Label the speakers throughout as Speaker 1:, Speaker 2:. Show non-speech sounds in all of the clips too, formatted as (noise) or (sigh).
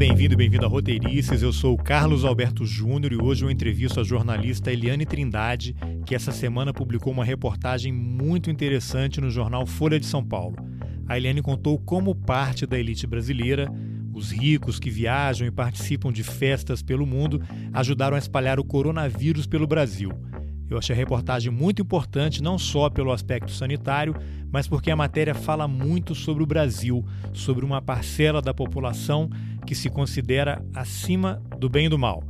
Speaker 1: bem-vindo bem-vindo a Roteirices. Eu sou o Carlos Alberto Júnior e hoje eu entrevisto a jornalista Eliane Trindade, que essa semana publicou uma reportagem muito interessante no jornal Folha de São Paulo. A Eliane contou como parte da elite brasileira, os ricos que viajam e participam de festas pelo mundo, ajudaram a espalhar o coronavírus pelo Brasil. Eu achei a reportagem muito importante, não só pelo aspecto sanitário, mas porque a matéria fala muito sobre o Brasil, sobre uma parcela da população que se considera acima do bem e do mal.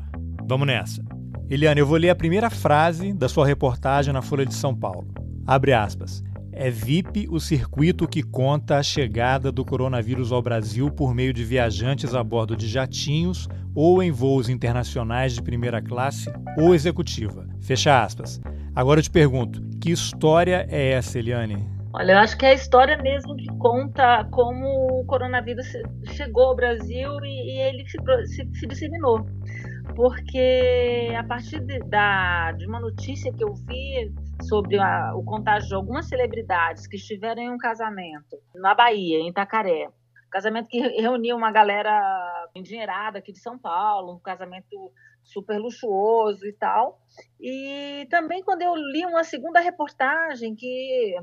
Speaker 1: Vamos nessa. Eliane, eu vou ler a primeira frase da sua reportagem na Folha de São Paulo. Abre aspas. É VIP o circuito que conta a chegada do coronavírus ao Brasil por meio de viajantes a bordo de jatinhos ou em voos internacionais de primeira classe ou executiva. Fecha aspas. Agora eu te pergunto, que história é essa, Eliane?
Speaker 2: Olha, eu acho que é a história mesmo que conta como o coronavírus chegou ao Brasil e, e ele se, se, se, disseminou. Porque a partir de, da, de uma notícia que eu vi sobre a, o contágio de algumas celebridades que estiveram em um casamento na Bahia, em Itacaré, casamento que reuniu uma galera endinheirada aqui de São Paulo, um casamento super luxuoso e tal. E também quando eu li uma segunda reportagem que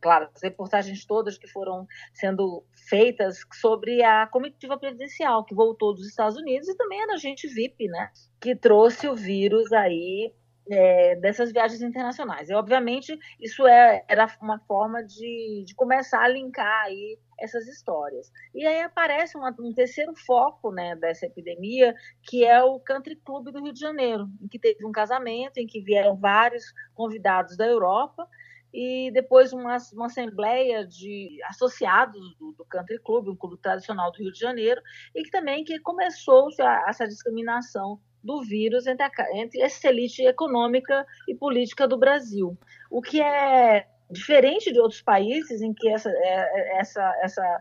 Speaker 2: claro, as reportagens todas que foram sendo feitas sobre a comitiva presidencial que voltou dos Estados Unidos e também era gente VIP, né, que trouxe o vírus aí é, dessas viagens internacionais. E, obviamente, isso é, era uma forma de, de, começar a linkar aí essas histórias. E aí aparece uma, um terceiro foco né, dessa epidemia, que é o Country Club do Rio de Janeiro, em que teve um casamento, em que vieram vários convidados da Europa, e depois uma, uma assembleia de associados do, do, Country Club, um clube tradicional do Rio de Janeiro, e que também que começou essa discriminação do vírus entre, a, entre essa elite econômica e política do Brasil. O que é diferente de outros países em que essa, é, essa, essa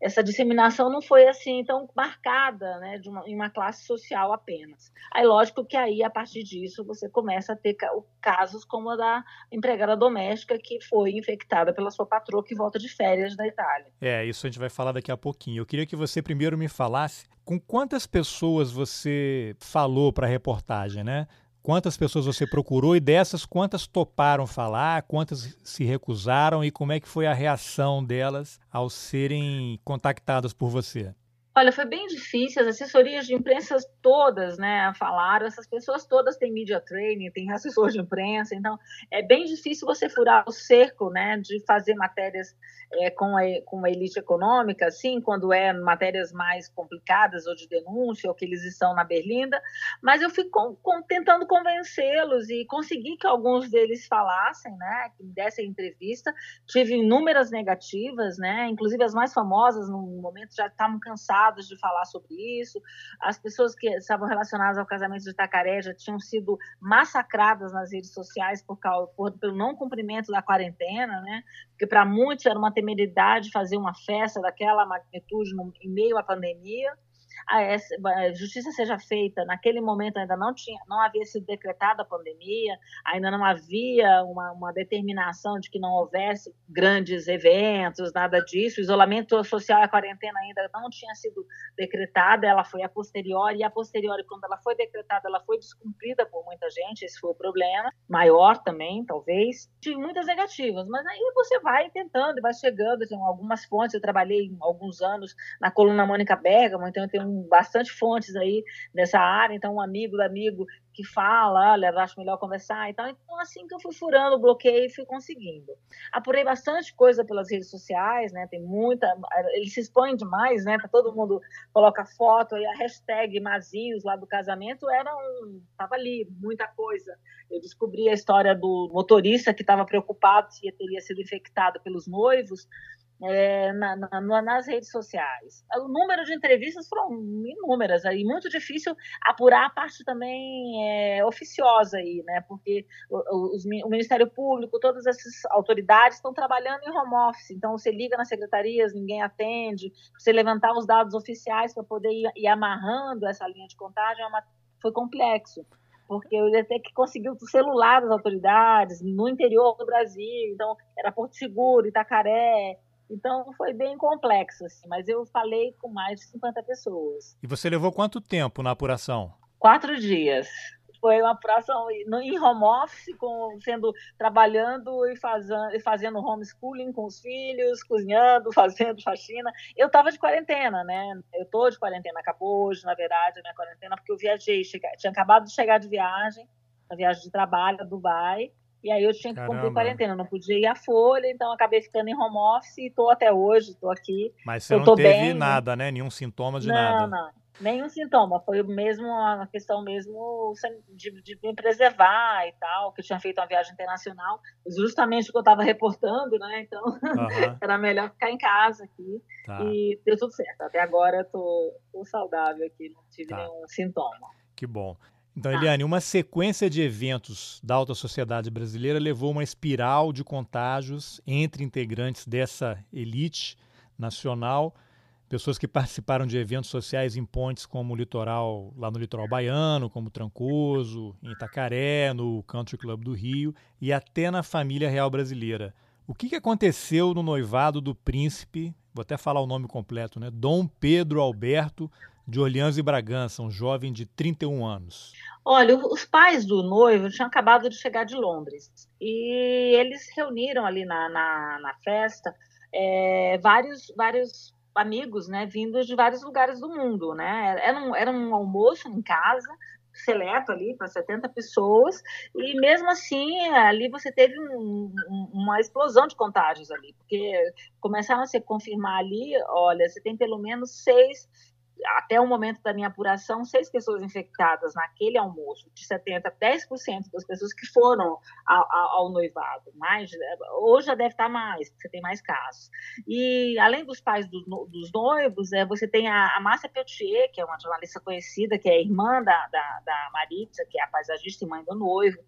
Speaker 2: essa disseminação não foi assim tão marcada, né, de uma, em uma classe social apenas. Aí, lógico que aí, a partir disso, você começa a ter casos como a da empregada doméstica que foi infectada pela sua patroa que volta de férias da Itália.
Speaker 1: É, isso a gente vai falar daqui a pouquinho. Eu queria que você primeiro me falasse com quantas pessoas você falou para a reportagem, né? Quantas pessoas você procurou e dessas quantas toparam falar, quantas se recusaram e como é que foi a reação delas ao serem contactadas por você?
Speaker 2: Olha, foi bem difícil, as assessorias de imprensa todas, né, falaram, essas pessoas todas têm media training, têm assessor de imprensa, então é bem difícil você furar o cerco, né, de fazer matérias é, com, a, com a elite econômica, assim, quando é matérias mais complicadas ou de denúncia, ou que eles estão na berlinda, mas eu fui com, com, tentando convencê-los e consegui que alguns deles falassem, né, que me dessem entrevista, tive inúmeras negativas, né, inclusive as mais famosas no momento já estavam cansadas de falar sobre isso. As pessoas que estavam relacionadas ao casamento de Itacaré já tinham sido massacradas nas redes sociais por, causa, por pelo não cumprimento da quarentena, né? Porque para muitos era uma temeridade fazer uma festa daquela magnitude no, em meio à pandemia a, justiça seja feita. Naquele momento ainda não tinha, não havia sido decretada a pandemia, ainda não havia uma, uma determinação de que não houvesse grandes eventos, nada disso. O isolamento social e a quarentena ainda não tinha sido decretada, ela foi a posteriori, e a posteriori, quando ela foi decretada, ela foi descumprida por muita gente, esse foi o problema, maior também, talvez. Tive muitas negativas, mas aí você vai tentando, vai chegando, tem algumas fontes, eu trabalhei alguns anos na coluna Mônica Bergamo, então eu tenho bastante fontes aí nessa área, então um amigo do amigo que fala, olha, acho melhor conversar e tal. Então, assim que eu fui furando o bloqueio e fui conseguindo. Apurei bastante coisa pelas redes sociais, né? Tem muita. Ele se expõe demais, né? Todo mundo coloca foto e a hashtag Mazios lá do casamento era um. Tava ali, muita coisa. Eu descobri a história do motorista que estava preocupado se teria sido infectado pelos noivos é, na, na, nas redes sociais. O número de entrevistas foram inúmeras, e muito difícil apurar a parte também é, oficiosa aí, né? Porque o, o, Ministério Público, todas essas autoridades estão trabalhando em home office, então você liga nas secretarias, ninguém atende, você levantar os dados oficiais para poder ir, ir, amarrando essa linha de contagem é uma, foi complexo porque eu ia ter que conseguir o celular das autoridades no interior do Brasil, então era Porto Seguro, Itacaré, Então foi bem complexo, assim, mas eu falei com mais de 50 pessoas.
Speaker 1: E você levou quanto tempo na apuração?
Speaker 2: Quatro dias foi uma apuração em home office, com, sendo trabalhando e fazendo, fazendo homeschooling com os filhos, cozinhando, (laughs) fazendo faxina. Eu estava de quarentena, né? Eu estou de quarentena, acabou hoje, na verdade, a minha quarentena, porque eu viajei, cheguei, tinha acabado de chegar de viagem, a viagem de trabalho a Dubai, e aí eu tinha que Caramba. cumprir quarentena, não podia ir à Folha, então acabei ficando em home office e estou até hoje, estou aqui.
Speaker 1: Mas você não teve bem, nada, né? Nenhum sintoma de
Speaker 2: não,
Speaker 1: nada.
Speaker 2: Não, não. Nenhum sintoma, foi mesmo uma questão mesmo de, de, me preservar e tal, que eu tinha feito uma viagem internacional, justamente o que eu estava reportando, né? Então uhum. (laughs) era melhor ficar em casa aqui tá. e deu tudo certo. Até agora estou saudável aqui, não tive tá. nenhum sintoma.
Speaker 1: Que bom. Então, tá. Eliane, uma sequência de eventos da alta sociedade brasileira levou uma espiral de contágios entre integrantes dessa elite nacional pessoas que participaram de eventos sociais em pontes como o litoral, lá no litoral baiano, como Trancoso, em Itacaré, no Country Club do Rio e até na família real brasileira. O que, que aconteceu no noivado do príncipe, vou até falar o nome completo, né? Dom Pedro Alberto de Orleans e Bragança, um jovem de 31 anos.
Speaker 2: Olha, os pais do noivo tinham acabado de chegar de Londres e eles reuniram ali na, na, na festa é, vários, vários amigos, né, vindos de vários lugares do mundo, né? Era um, era um almoço em casa, seleto ali para 70 pessoas, e mesmo assim ali você teve um, um, uma explosão de contágios ali, porque começaram a se confirmar ali, olha, você tem pelo menos seis até o momento da minha apuração, seis pessoas infectadas naquele almoço, de 70% 10% das pessoas que foram ao, ao, noivado. Mais, hoje já deve estar mais, porque você tem mais casos. E além dos pais do, dos noivos, é, você tem a, a Márcia Peltier, que é uma jornalista conhecida, que é irmã da, da, da Maritza, que é a paisagista e mãe do noivo,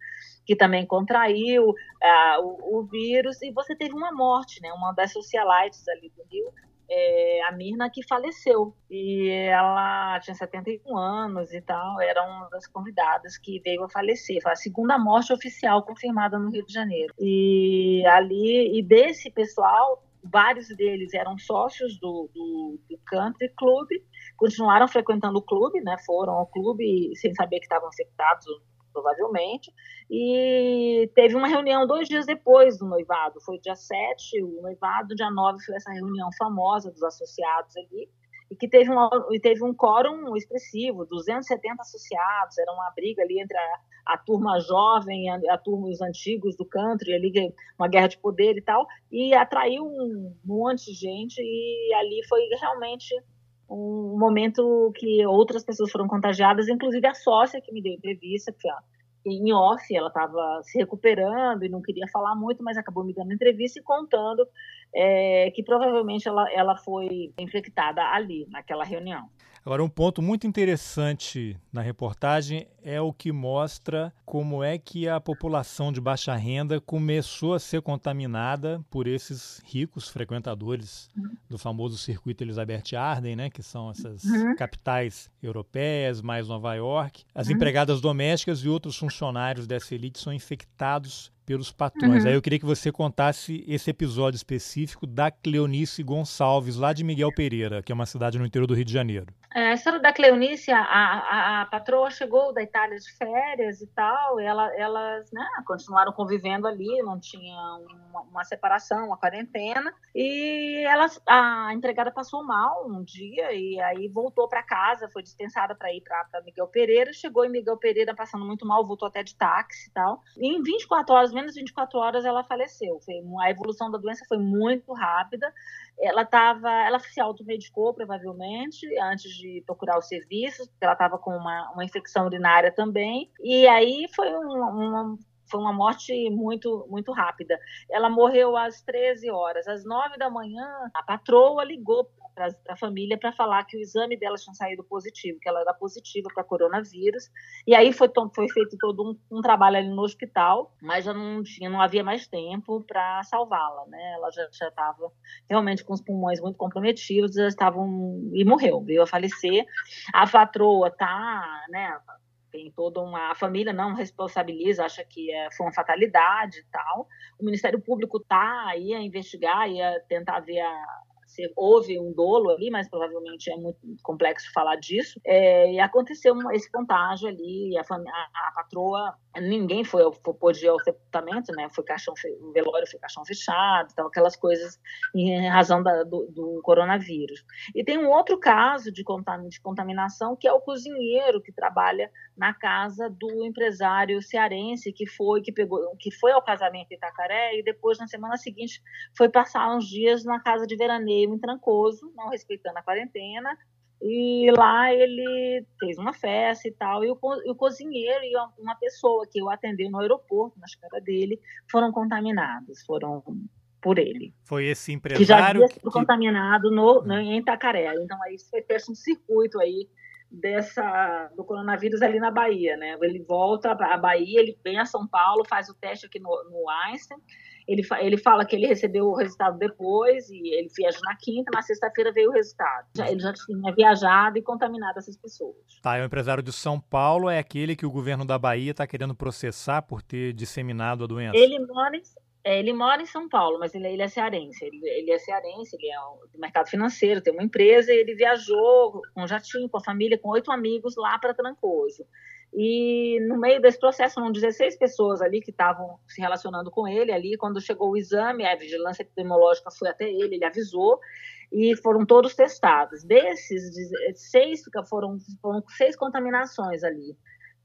Speaker 2: que também contraiu uh, o, o, vírus, e você teve uma morte, né, uma das socialites ali do Rio, é, a Mirna que faleceu. E ela tinha 71 anos e tal, era uma das convidadas que veio a falecer. Foi a segunda morte oficial confirmada no Rio de Janeiro. E ali, e desse pessoal, vários deles eram sócios do, do, do Country Club, continuaram frequentando o clube, né? Foram ao clube sem saber que estavam infectados provavelmente, e teve uma reunião dois dias depois do noivado, foi dia 7, o noivado, dia 9 foi essa reunião famosa dos associados ali, e que teve um, teve um quórum expressivo, 270 associados, era uma briga ali entre a, a turma jovem, a, a turma os antigos do country, ali, uma guerra de poder e tal, e atraiu um monte de gente, e ali foi realmente um momento que outras pessoas foram contagiadas, inclusive a sócia que me deu entrevista, que em off, ela estava se recuperando e não queria falar muito, mas acabou me dando entrevista e contando é, que provavelmente ela, ela foi infectada ali, naquela reunião.
Speaker 1: Agora, um ponto muito interessante na reportagem é o que mostra como é que a população de baixa renda começou a ser contaminada por esses ricos frequentadores do famoso circuito Elizabeth Arden, né, que são essas uhum. capitais europeias, mais Nova York. As uhum. empregadas domésticas e outros funcionários dessa elite são infectados pelos patrões. Uhum. Aí eu queria que você contasse esse episódio específico da Cleonice Gonçalves, lá de Miguel Pereira, que é uma cidade no interior do Rio de Janeiro.
Speaker 2: É, a história da Cleonice, a, a, a, patroa chegou da Itália de férias e tal, e ela, elas né, continuaram convivendo ali, não tinha uma, uma separação, uma quarentena, e elas, a empregada passou mal um dia e aí voltou para casa, foi dispensada para ir para Miguel Pereira, chegou em Miguel Pereira passando muito mal, voltou até de táxi e tal, e em 24 horas menos de 24 horas ela faleceu. A evolução da doença foi muito rápida. Ela estava, ela se automedicou provavelmente antes de procurar os serviços, porque ela estava com uma, uma infecção urinária também. E aí foi uma, uma foi uma morte muito muito rápida. Ela morreu às 13 horas. Às 9 da manhã, a patroa ligou para a família para falar que o exame dela tinha saído positivo, que ela era positiva para coronavírus. E aí foi, foi feito todo um, um, trabalho ali no hospital, mas já não tinha, não havia mais tempo para salvá-la, né? Ela já estava realmente com os pulmões muito comprometidos, já estavam e morreu, veio a falecer. A patroa tá, né? Tem toda uma a família não responsabiliza, acha que é, foi uma fatalidade e tal. O Ministério Público está aí a investigar e a tentar ver a, houve um dolo ali, mas provavelmente é muito complexo falar disso. É, e aconteceu esse contágio ali, a, a, a patroa, ninguém foi, foi pôde ir ao sepultamento, né? Foi caixão, o velório foi caixão fechado, então aquelas coisas em razão da, do, do, coronavírus. E tem um outro caso de, de contaminação que é o cozinheiro que trabalha na casa do empresário cearense que foi que pegou que foi ao casamento em Itacaré e depois na semana seguinte foi passar uns dias na casa de veraneio em Trancoso, não respeitando a quarentena. E lá ele fez uma festa e tal, e o, o cozinheiro e uma pessoa que eu atendi no aeroporto, na escala dele, foram contaminados, foram por ele.
Speaker 1: Foi esse empresário que já havia sido
Speaker 2: que... contaminado no, no, em Itacaré. Então aí foi um circuito aí dessa do coronavírus ali na Bahia, né? Ele volta à Bahia, ele vem a São Paulo, faz o teste aqui no, no Einstein. Ele, ele fala que ele recebeu o resultado depois e ele viaja na quinta, na sexta-feira veio o resultado. Já, ele já tinha viajado e contaminado essas pessoas.
Speaker 1: Tá, é o empresário de São Paulo é aquele que o governo da Bahia está querendo processar por ter disseminado a doença.
Speaker 2: Ele mora em é, ele mora em São Paulo, mas ele, ele é cearense. Ele, ele, é cearense, ele é do mercado financeiro, tem uma empresa e ele viajou com um jatinho, com a família, com oito amigos lá para Trancoso. E no meio desse processo, eram 16 pessoas ali que estavam se relacionando com ele ali. Quando chegou o exame, a vigilância epidemiológica foi até ele, ele avisou e foram todos testados. Desses, seis foram, foram seis contaminações ali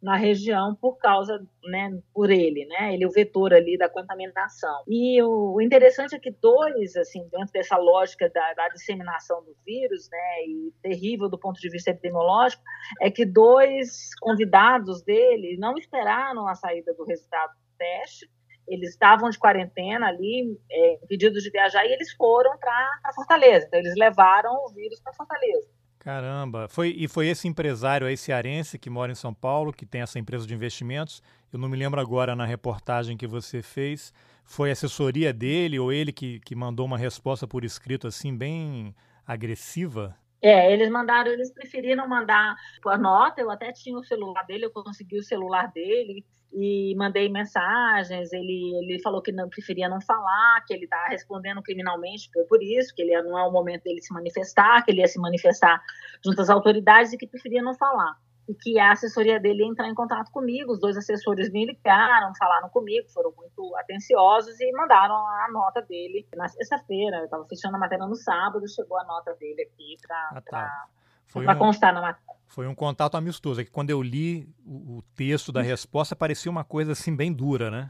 Speaker 2: na região por causa, né, por ele, né, ele é o vetor ali da contaminação. E o, o interessante é que dois, assim, dentro dessa lógica da, da, disseminação do vírus, né, e terrível do ponto de vista epidemiológico, é que dois convidados dele não esperaram a saída do resultado do teste, eles estavam de quarentena ali, é, pedidos de viajar, e eles foram para Fortaleza. Então, eles levaram o vírus para Fortaleza.
Speaker 1: Caramba, foi, e foi esse empresário aí cearense que mora em São Paulo, que tem essa empresa de investimentos. Eu não me lembro agora na reportagem que você fez. Foi assessoria dele ou ele que, que mandou uma resposta por escrito assim, bem agressiva?
Speaker 2: É, eles mandaram, eles preferiram mandar por nota. Eu até tinha o celular dele, eu consegui o celular dele e mandei mensagens. Ele, ele falou que não preferia não falar, que ele está respondendo criminalmente por isso, que ele não é o momento dele se manifestar, que ele ia se manifestar junto às autoridades e que preferia não falar. E que a assessoria dele ia entrar em contato comigo. Os dois assessores me ligaram, falaram comigo, foram muito atenciosos e mandaram a nota dele na sexta-feira. Eu estava fechando a matéria no sábado, chegou a nota dele aqui para ah, tá. um, constar na matéria.
Speaker 1: Foi um contato amistoso. É que quando eu li o, o texto da resposta, parecia uma coisa assim bem dura, né?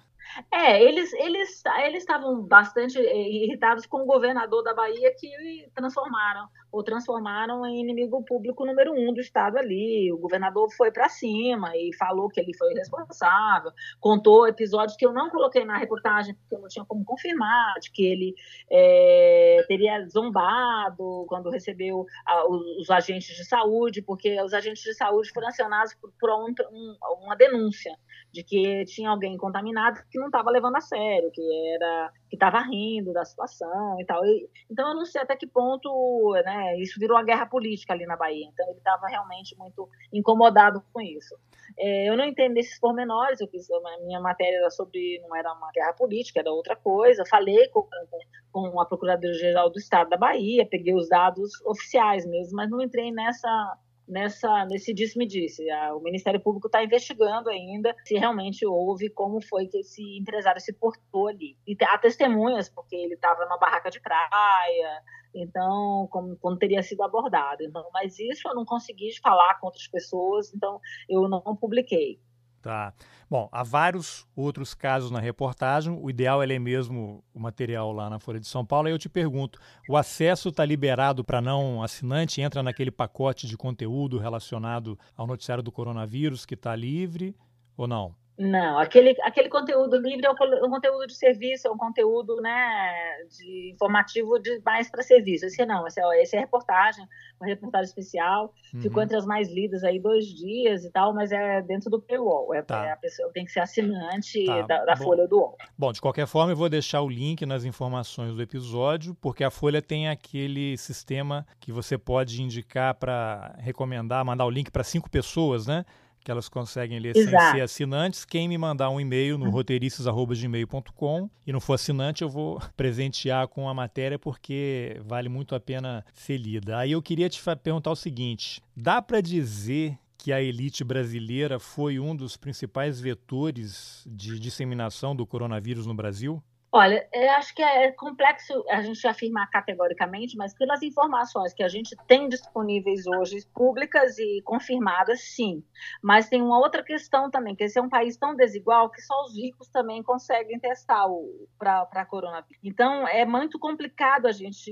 Speaker 2: É, eles eles eles estavam bastante eh, irritados com o governador da Bahia que transformaram ou transformaram em inimigo público número um do estado ali. O governador foi para cima e falou que ele foi responsável, contou episódios que eu não coloquei na reportagem porque eu não tinha como confirmar, de que ele é, teria zombado quando recebeu a, os, os, agentes de saúde, porque os agentes de saúde foram acionados por, por um, um, uma denúncia de que tinha alguém contaminado que não estava levando a sério, que era que estava rindo da situação e tal. E, então eu não sei até que ponto, né, isso virou uma guerra política ali na Bahia. Então ele estava realmente muito incomodado com isso. É, eu não entendo esses pormenores. Eu fiz a minha matéria era sobre não era uma guerra política, era outra coisa. Falei com, com a procuradora geral do Estado da Bahia, peguei os dados oficiais mesmo, mas não entrei nessa nessa nesse disse-me-disse. O Ministério Público está investigando ainda se realmente houve, como foi que esse empresário se portou ali. E há testemunhas, porque ele estava numa barraca de praia, então, como, como, teria sido abordado. Então, mas isso eu não consegui falar com outras pessoas, então eu não publiquei.
Speaker 1: Tá. Bom, há vários outros casos na reportagem. O ideal é ler mesmo o material lá na Folha de São Paulo. Aí eu te pergunto: o acesso está liberado para não assinante? Entra naquele pacote de conteúdo relacionado ao noticiário do coronavírus que está livre ou não?
Speaker 2: Não, aquele, aquele conteúdo livre é um, conteúdo de serviço, é um conteúdo né, de informativo de mais para serviço. Esse não, esse é, esse é reportagem, uma reportagem especial. Uhum. Ficou entre as mais lidas aí dois dias e tal, mas é dentro do paywall. É, tá. é a pessoa tem que ser assinante tá. da, da Folha do UOL.
Speaker 1: Bom, de qualquer forma, eu vou deixar o link nas informações do episódio, porque a Folha tem aquele sistema que você pode indicar para recomendar, mandar o link para cinco pessoas, né? Que elas conseguem ler Exato. sem ser assinantes. Quem me mandar um e-mail no uhum. roteiristas.gmail.com e não for assinante, eu vou (laughs) presentear com a matéria porque vale muito a pena ser lida. Aí eu queria te perguntar o seguinte: dá para dizer que a elite brasileira foi um dos principais vetores de disseminação do coronavírus no Brasil?
Speaker 2: Olha, eu acho que é complexo a gente afirmar categoricamente, mas pelas informações que a gente tem disponíveis hoje, públicas e confirmadas, sim. Mas tem uma outra questão também, que esse é um país tão desigual que só os ricos também conseguem testar para coronavírus. Então, é muito complicado a gente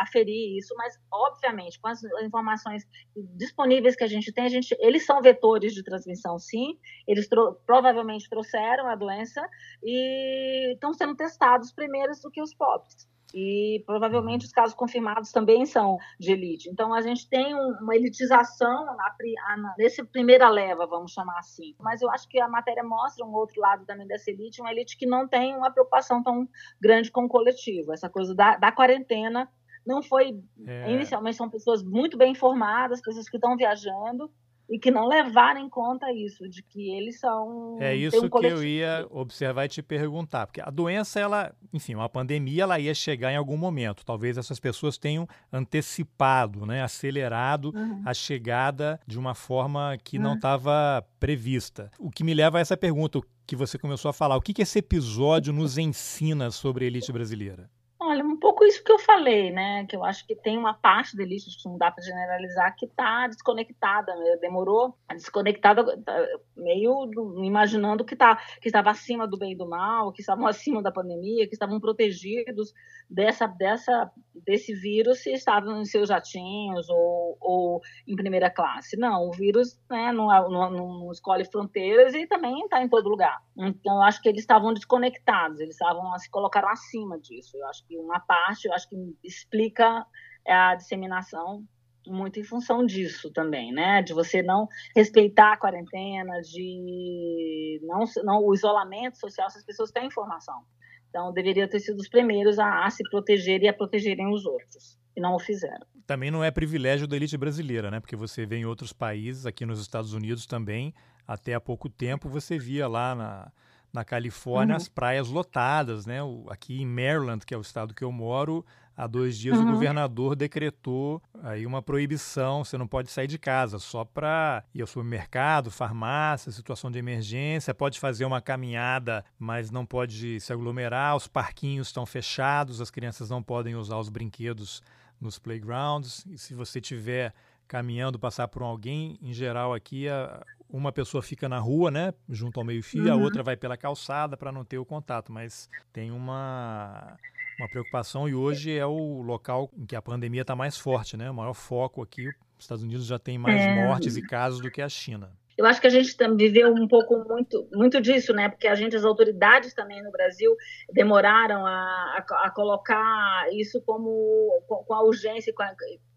Speaker 2: aferir isso, mas, obviamente, com as informações disponíveis que a gente tem, a gente, eles são vetores de transmissão, sim. Eles provavelmente trouxeram a doença e estão sendo testados primeiros do que os pobres. E provavelmente os casos confirmados também são de elite. Então a gente tem uma elitização na, na, nesse primeira leva, vamos chamar assim. Mas eu acho que a matéria mostra um outro lado também dessa elite, uma elite que não tem uma preocupação tão grande com o coletivo. Essa coisa da, da quarentena não foi é. inicialmente são pessoas muito bem informadas, pessoas que estão viajando e que não levaram em conta isso, de que eles são.
Speaker 1: É isso um que eu ia observar e te perguntar, porque a doença, ela, enfim, uma pandemia, ela ia chegar em algum momento. Talvez essas pessoas tenham antecipado, né, acelerado uhum. a chegada de uma forma que uhum. não estava prevista. O que me leva a essa pergunta que você começou a falar: o que, que esse episódio nos ensina sobre a elite brasileira?
Speaker 2: Olha, pouco isso que eu falei, né? Que eu acho que tem uma parte da elite, que não dá para generalizar, que está desconectada, né? demorou desconectada, meio imaginando que tá, que estava acima do bem e do mal, que estavam (laughs) acima da pandemia, que estavam protegidos dessa, dessa, desse vírus se estavam em seus jatinhos ou, ou em primeira classe. Não, o vírus né, não, não, não escolhe fronteiras e também está em todo lugar. Então, eu acho que eles estavam desconectados, eles estavam se colocaram acima disso. Eu acho que uma parte, eu acho que explica a disseminação muito em função disso também, né? De você não respeitar a quarentena, de não, não o isolamento social, se as pessoas têm informação. Então, deveriam ter sido os primeiros a, a se proteger e a protegerem os outros. E não o fizeram.
Speaker 1: Também não é privilégio da elite brasileira, né? Porque você vê em outros países, aqui nos Estados Unidos também, até há pouco tempo, você via lá na, na Califórnia, uhum. as praias lotadas, né? O, aqui em Maryland, que é o estado que eu moro, há dois dias uhum. o governador decretou aí uma proibição, você não pode sair de casa, só para ir ao supermercado, farmácia, situação de emergência, pode fazer uma caminhada, mas não pode se aglomerar, os parquinhos estão fechados, as crianças não podem usar os brinquedos nos playgrounds, e se você tiver caminhando, passar por alguém, em geral aqui a, uma pessoa fica na rua, né, junto ao meio-fio, uhum. a outra vai pela calçada para não ter o contato, mas tem uma uma preocupação e hoje é o local em que a pandemia está mais forte, né? O maior foco aqui, os Estados Unidos já tem mais é. mortes e casos do que a China.
Speaker 2: Eu acho que a gente viveu um pouco muito, muito disso, né? Porque a gente, as autoridades também no Brasil, demoraram a, a, a colocar isso como com, com a urgência, com a,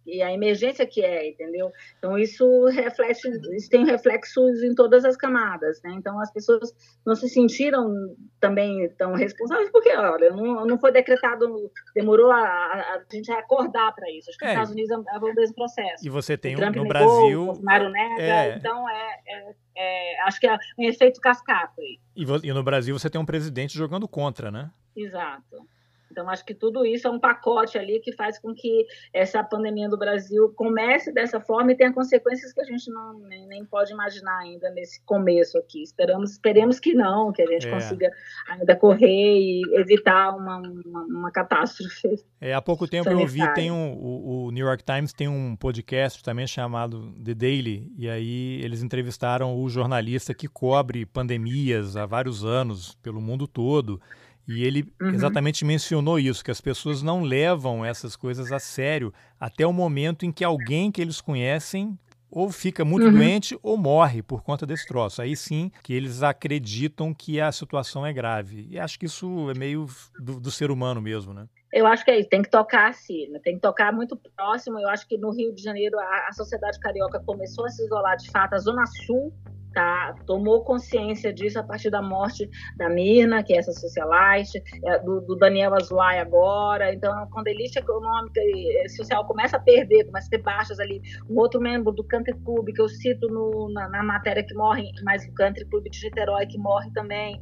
Speaker 2: e a emergência que é, entendeu? Então isso reflete, isso tem reflexos em todas as camadas, né? Então as pessoas não se sentiram também tão responsáveis porque, olha, não, não foi decretado, demorou a, a, a gente acordar para isso. Acho que é. nos Estados Unidos é, é o mesmo processo.
Speaker 1: E você tem o um, no negou, Brasil, o
Speaker 2: Bolsonaro nega, é. então é, é, é, acho que é um efeito cascata aí.
Speaker 1: E, e no Brasil você tem um presidente jogando contra, né?
Speaker 2: Exato. Então, acho que tudo isso é um pacote ali que faz com que essa pandemia do Brasil comece dessa forma e tenha consequências que a gente não, nem, nem pode imaginar ainda nesse começo aqui. Esperamos, esperemos que não, que a gente é. consiga ainda correr e evitar uma, uma, uma catástrofe.
Speaker 1: É, há pouco tempo sanitária. eu vi, tem um, o, o New York Times tem um podcast também chamado The Daily, e aí eles entrevistaram o jornalista que cobre pandemias há vários anos pelo mundo todo. E ele uhum. exatamente mencionou isso, que as pessoas não levam essas coisas a sério até o momento em que alguém que eles conhecem ou fica muito uhum. doente ou morre por conta desse troço. Aí sim que eles acreditam que a situação é grave. E acho que isso é meio do, do ser humano mesmo, né?
Speaker 2: Eu acho que é isso, tem que tocar assim, né? tem que tocar muito próximo. Eu acho que no Rio de Janeiro a, a sociedade carioca começou a se isolar de fato, a Zona Sul tá, tomou consciência disso a partir da morte da Mirna, que é essa socialite, é, do, do, Daniel Azuai agora. Então, quando a elite econômica e social começa a perder, começa a ter baixas ali, um outro membro do Country Club, que eu cito no, na, na, matéria que morre, mas o Country Club de Niterói, que morre também,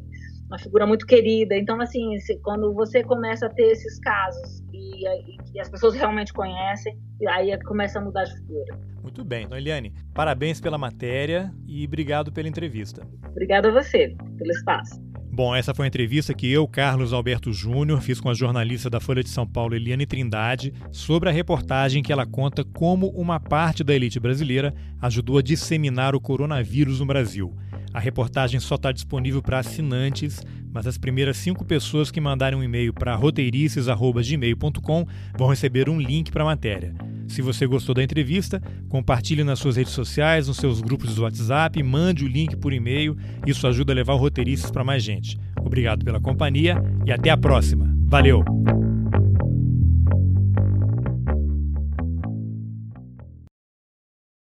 Speaker 2: uma figura muito querida. Então, assim, se, quando você começa a ter esses casos e, e, e as pessoas realmente conhecem, aí é começa a mudar de figura.
Speaker 1: Muito bem. Então, Eliane, parabéns pela matéria e obrigado pela entrevista.
Speaker 2: Obrigada a você pelo espaço.
Speaker 1: Bom, essa foi a entrevista que eu, Carlos Alberto Júnior, fiz com a jornalista da Folha de São Paulo, Eliane Trindade, sobre a reportagem que ela conta como uma parte da elite brasileira ajudou a disseminar o coronavírus no Brasil. A reportagem só está disponível para assinantes, mas as primeiras cinco pessoas que mandarem um e-mail para roteirices.gmail.com vão receber um link para a matéria. Se você gostou da entrevista, compartilhe nas suas redes sociais, nos seus grupos do WhatsApp, mande o link por e-mail. Isso ajuda a levar o Roteirices para mais gente. Obrigado pela companhia e até a próxima. Valeu!